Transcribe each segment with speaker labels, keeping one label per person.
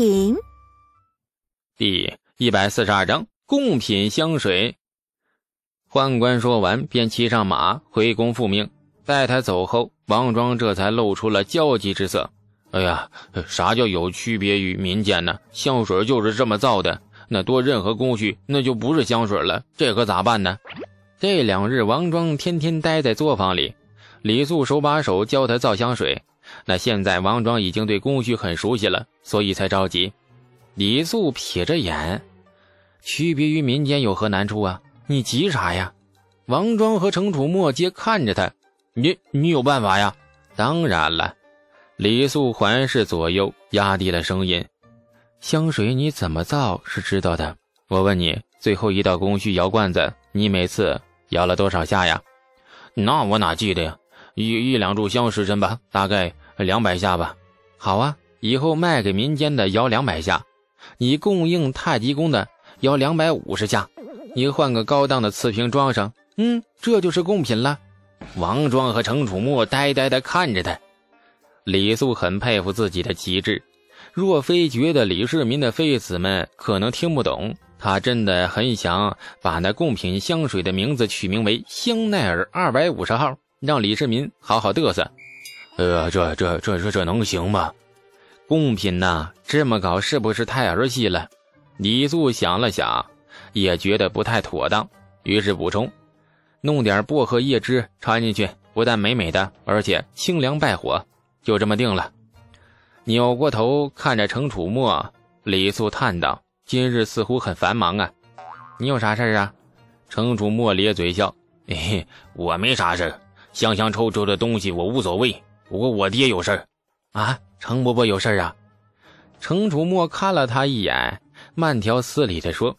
Speaker 1: 品。
Speaker 2: 第一百四十二章贡品香水。宦官说完，便骑上马回宫复命。待他走后，王庄这才露出了焦急之色。哎呀，啥叫有区别于民间呢？香水就是这么造的，那多任何工序，那就不是香水了。这可咋办呢？这两日，王庄天天待在作坊里，李素手把手教他造香水。那现在王庄已经对工序很熟悉了，所以才着急。李素撇着眼，区别于民间有何难处啊？你急啥呀？王庄和程楚墨皆看着他，你你有办法呀？当然了。李素环视左右，压低了声音：“香水你怎么造是知道的。我问你，最后一道工序摇罐子，你每次摇了多少下呀？
Speaker 3: 那我哪记得呀？一一两炷香时辰吧，大概两百下吧。
Speaker 2: 好啊，以后卖给民间的摇两百下，你供应太极宫的摇两百五十下。你换个高档的瓷瓶装上，嗯，这就是贡品了。”
Speaker 3: 王庄和程楚墨呆呆的看着他。
Speaker 2: 李素很佩服自己的极致，若非觉得李世民的妃子们可能听不懂，他真的很想把那贡品香水的名字取名为“香奈儿二百五十号”，让李世民好好嘚瑟。
Speaker 3: 呃，这这这这这能行吗？
Speaker 2: 贡品呐，这么搞是不是太儿戏了？李素想了想，也觉得不太妥当，于是补充：“弄点薄荷叶汁掺进去，不但美美的，而且清凉败火。”就这么定了。扭过头看着程楚墨，李素叹道：“今日似乎很繁忙啊，你有啥事啊？”
Speaker 3: 程楚墨咧嘴笑：“嘿嘿，我没啥事香香臭臭的东西我无所谓。不过我爹有事
Speaker 2: 啊，程伯伯有事啊。”程楚墨看了他一眼，慢条斯理地说：“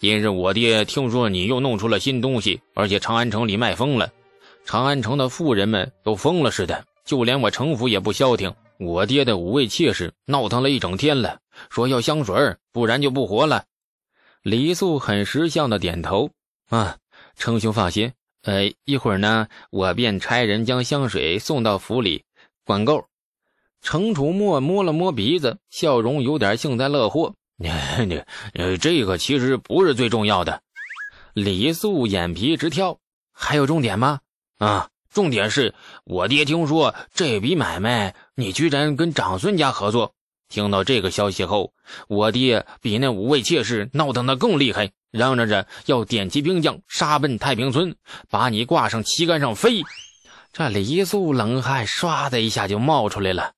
Speaker 3: 今日我爹听说你又弄出了新东西，而且长安城里卖疯了，长安城的妇人们都疯了似的。”就连我程府也不消停，我爹的五位妾室闹腾了一整天了，说要香水不然就不活了。
Speaker 2: 李素很识相的点头，啊，程兄放心，呃，一会儿呢，我便差人将香水送到府里，管够。程楚墨摸了摸鼻子，笑容有点幸灾乐祸。
Speaker 3: 呃，这个其实不是最重要的。
Speaker 2: 李素眼皮直跳，还有重点吗？
Speaker 3: 啊。重点是我爹听说这笔买卖，你居然跟长孙家合作。听到这个消息后，我爹比那五位妾室闹腾的更厉害，嚷嚷着要点齐兵将杀奔太平村，把你挂上旗杆上飞。
Speaker 2: 这李素冷汗唰的一下就冒出来了。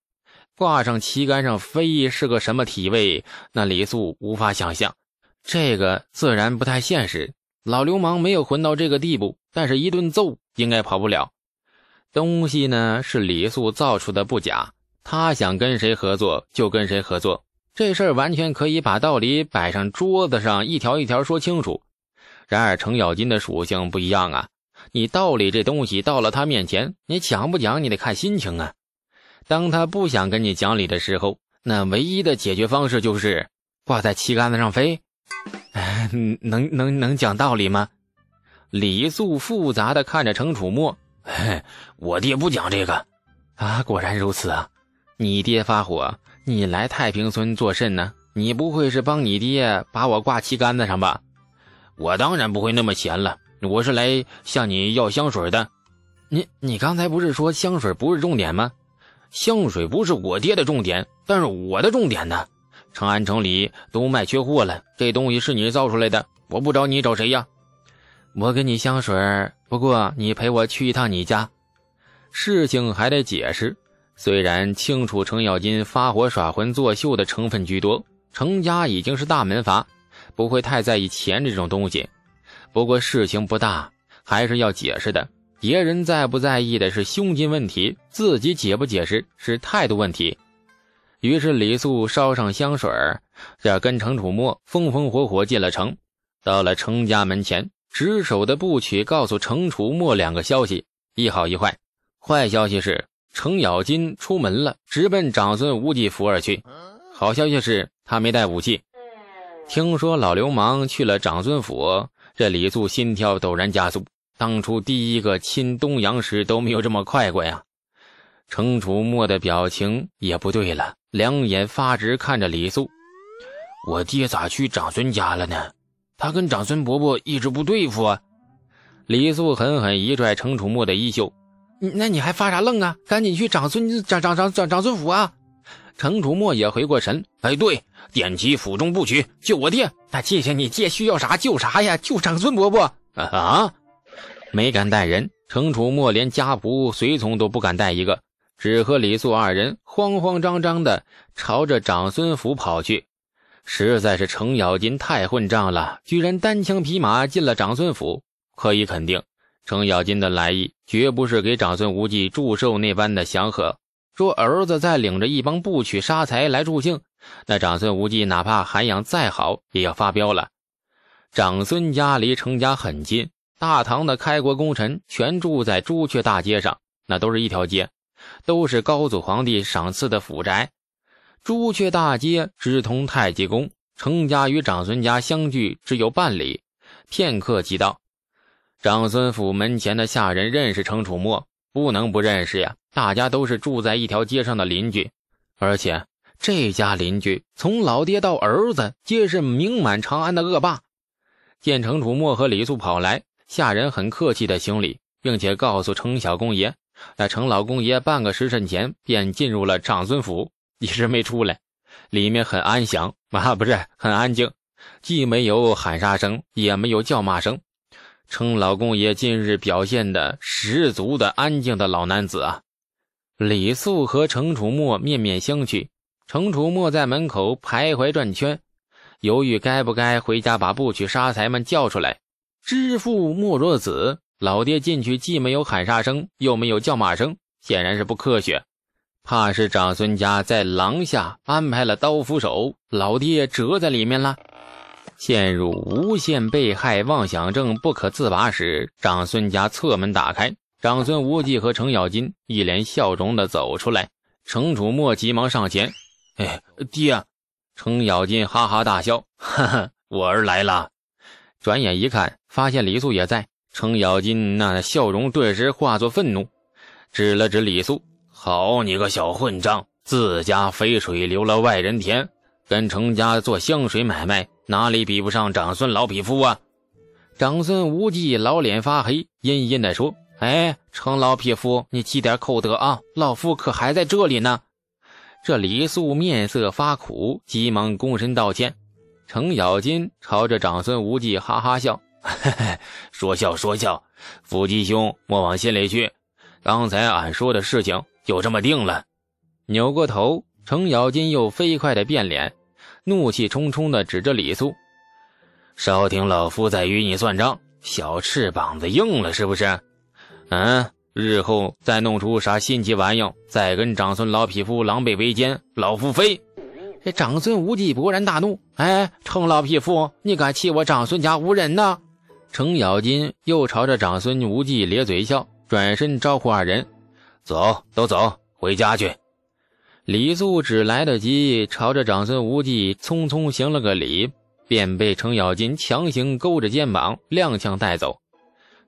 Speaker 2: 挂上旗杆上飞是个什么体位？那李素无法想象。这个自然不太现实。老流氓没有混到这个地步，但是一顿揍应该跑不了。东西呢是李素造出的不假，他想跟谁合作就跟谁合作，这事儿完全可以把道理摆上桌子上，一条一条说清楚。然而程咬金的属性不一样啊，你道理这东西到了他面前，你讲不讲你得看心情啊。当他不想跟你讲理的时候，那唯一的解决方式就是挂在旗杆子上飞。能能能讲道理吗？李素复杂的看着程楚墨。
Speaker 3: 嘿，我爹不讲这个，
Speaker 2: 啊，果然如此啊！你爹发火，你来太平村做甚呢？你不会是帮你爹把我挂旗杆子上吧？
Speaker 3: 我当然不会那么闲了，我是来向你要香水的。
Speaker 2: 你你刚才不是说香水不是重点吗？
Speaker 3: 香水不是我爹的重点，但是我的重点呢？长安城里都卖缺货了，这东西是你造出来的，我不找你找谁呀？
Speaker 2: 我给你香水，不过你陪我去一趟你家。事情还得解释。虽然清楚程咬金发火耍浑作秀的成分居多，程家已经是大门阀，不会太在意钱这种东西。不过事情不大，还是要解释的。别人在不在意的是胸襟问题，自己解不解释是态度问题。于是李素烧上香水，这跟程楚墨风风火火进了城，到了程家门前。值守的部曲告诉程楚墨两个消息，一好一坏。坏消息是程咬金出门了，直奔长孙无忌府而去。好消息是他没带武器。听说老流氓去了长孙府，这李素心跳陡然加速。当初第一个亲东阳时都没有这么快过呀。程楚墨的表情也不对了，两眼发直看着李素，
Speaker 3: 我爹咋去长孙家了呢？他跟长孙伯伯一直不对付啊！
Speaker 2: 李素狠狠一拽程楚墨的衣袖：“
Speaker 1: 那你还发啥愣啊？赶紧去长孙长长长长长孙府啊！”
Speaker 2: 程楚墨也回过神：“
Speaker 3: 哎，对，点击府中部曲救我爹！
Speaker 1: 那谢谢你，爹需要啥救啥呀？救长孙伯伯
Speaker 3: 啊！
Speaker 2: 没敢带人，程楚墨连家仆随从都不敢带一个，只和李素二人慌慌张张的朝着长孙府跑去。实在是程咬金太混账了，居然单枪匹马进了长孙府。可以肯定，程咬金的来意绝不是给长孙无忌祝寿那般的祥和。说儿子再领着一帮不娶杀财来助兴，那长孙无忌哪怕涵养再好，也要发飙了。长孙家离程家很近，大唐的开国功臣全住在朱雀大街上，那都是一条街，都是高祖皇帝赏赐的府宅。朱雀大街直通太极宫，程家与长孙家相距只有半里，片刻即到。长孙府门前的下人认识程楚墨，不能不认识呀。大家都是住在一条街上的邻居，而且这家邻居从老爹到儿子皆是名满长安的恶霸。见程楚墨和李素跑来，下人很客气的行礼，并且告诉程小公爷，那程老公爷半个时辰前便进入了长孙府，一直没出来。里面很安详啊，不是很安静，既没有喊杀声，也没有叫骂声。称老公爷近日表现的十足的安静的老男子啊。李素和程楚墨面面相觑，程楚墨在门口徘徊转圈，犹豫该不该回家把不娶杀财们叫出来。知父莫若子，老爹进去既没有喊杀声，又没有叫骂声，显然是不科学。怕是长孙家在廊下安排了刀斧手，老爹折在里面了。陷入无限被害妄想症不可自拔时，长孙家侧门打开。长孙无忌和程咬金一脸笑容的走出来，程楚墨急忙上前：“
Speaker 3: 哎，爹！”
Speaker 2: 程咬金哈哈大笑：“
Speaker 3: 哈哈，我儿来了。”
Speaker 2: 转眼一看，发现李素也在，程咬金那笑容顿时化作愤怒，指了指李素：“
Speaker 3: 好你个小混账，自家肥水流了外人田，跟程家做香水买卖，哪里比不上长孙老匹夫啊？”
Speaker 2: 长孙无忌老脸发黑，阴阴的说。哎，程老匹夫，你积点口德啊！老夫可还在这里呢。这李素面色发苦，急忙躬身道歉。程咬金朝着长孙无忌哈哈笑：“
Speaker 3: 嘿嘿，说笑说笑，福吉兄莫往心里去。刚才俺说的事情就这么定了。”
Speaker 2: 扭过头，程咬金又飞快的变脸，怒气冲冲的指着李素：“
Speaker 3: 少听老夫在与你算账，小翅膀子硬了是不是？”嗯，日后再弄出啥新奇玩意，再跟长孙老匹夫狼狈为奸，老夫非！
Speaker 1: 这长孙无忌勃然大怒：“哎，程老匹夫，你敢欺我长孙家无人呢？”
Speaker 2: 程咬金又朝着长孙无忌咧嘴笑，转身招呼二人：“
Speaker 3: 走，都走，回家去。”
Speaker 2: 李素只来得及朝着长孙无忌匆匆行了个礼，便被程咬金强行勾着肩膀，踉跄带走。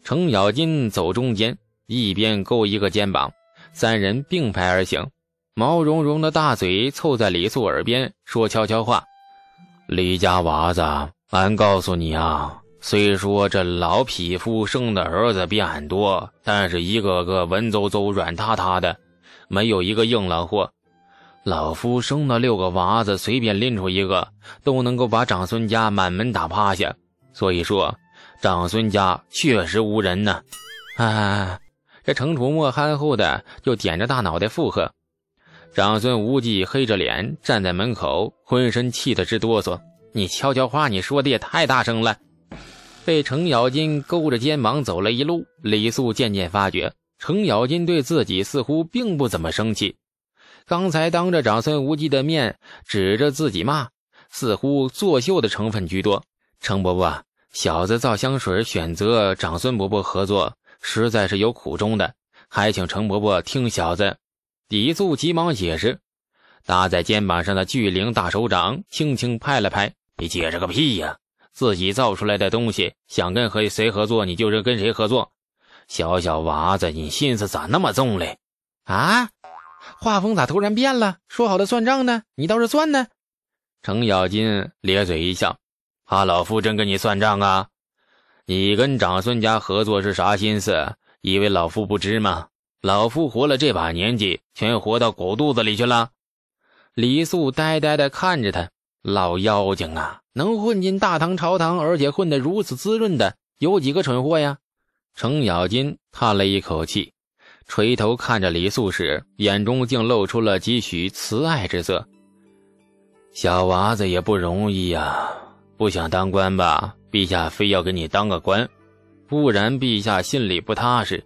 Speaker 2: 程咬金走中间，一边勾一个肩膀，三人并排而行。毛茸茸的大嘴凑在李素耳边说悄悄话：“李家娃子，俺告诉你啊，虽说这老匹夫生的儿子比俺多，但是一个个文绉绉、软塌塌的，没有一个硬朗货。老夫生的六个娃子，随便拎出一个，都能够把长孙家满门打趴下。所以说。”长孙家确实无人呢，啊！这程楚墨憨厚的就点着大脑袋附和。长孙无忌黑着脸站在门口，浑身气得直哆嗦。你悄悄话，你说的也太大声了。被程咬金勾着肩膀走了一路，李素渐渐发觉程咬金对自己似乎并不怎么生气。刚才当着长孙无忌的面指着自己骂，似乎作秀的成分居多。程伯伯。小子造香水，选择长孙伯伯合作，实在是有苦衷的，还请程伯伯听小子。李素急忙解释，搭在肩膀上的巨灵大手掌轻轻拍了拍：“你解释个屁呀！自己造出来的东西，想跟和谁合作，你就是跟谁合作。小小娃子，你心思咋那么重嘞？
Speaker 1: 啊，画风咋突然变了？说好的算账呢？你倒是算呢？”
Speaker 2: 程咬金咧嘴一笑：“怕老夫真跟你算账啊？你跟长孙家合作是啥心思？以为老夫不知吗？老夫活了这把年纪，全活到狗肚子里去了。”
Speaker 1: 李素呆呆地看着他，老妖精啊，能混进大唐朝堂，而且混得如此滋润的，有几个蠢货呀？
Speaker 2: 程咬金叹了一口气，垂头看着李素时，眼中竟露出了几许慈爱之色。小娃子也不容易呀，不想当官吧？陛下非要给你当个官，不然陛下心里不踏实。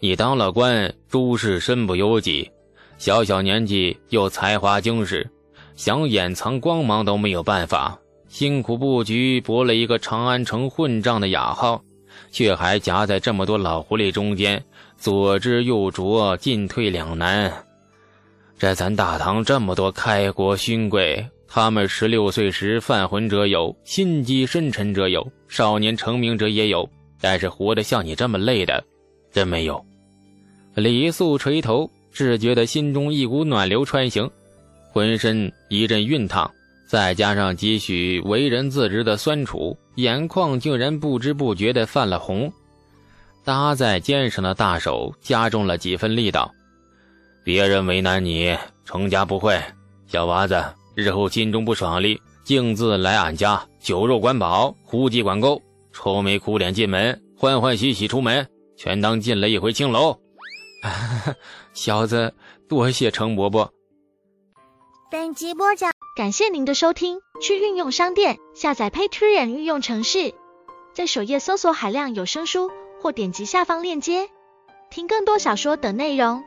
Speaker 2: 你当了官，诸事身不由己。小小年纪又才华惊世，想掩藏光芒都没有办法。辛苦布局，博了一个长安城混账的雅号，却还夹在这么多老狐狸中间，左支右拙，进退两难。这咱大唐这么多开国勋贵，他们十六岁时犯浑者有，心机深沉者有，少年成名者也有，但是活得像你这么累的，真没有。李素垂头。只觉得心中一股暖流穿行，浑身一阵熨烫，再加上几许为人自知的酸楚，眼眶竟然不知不觉地泛了红。搭在肩上的大手加重了几分力道。别人为难你，程家不会。小娃子，日后心中不爽利，径自来俺家，酒肉管饱，胡鸡管够，愁眉苦脸进门，欢欢喜喜出门，全当进了一回青楼。
Speaker 1: 小子，多谢程伯伯。
Speaker 4: 本集播讲，感谢您的收听。去运用商店下载 Patreon 运用城市，在首页搜索海量有声书，或点击下方链接听更多小说等内容。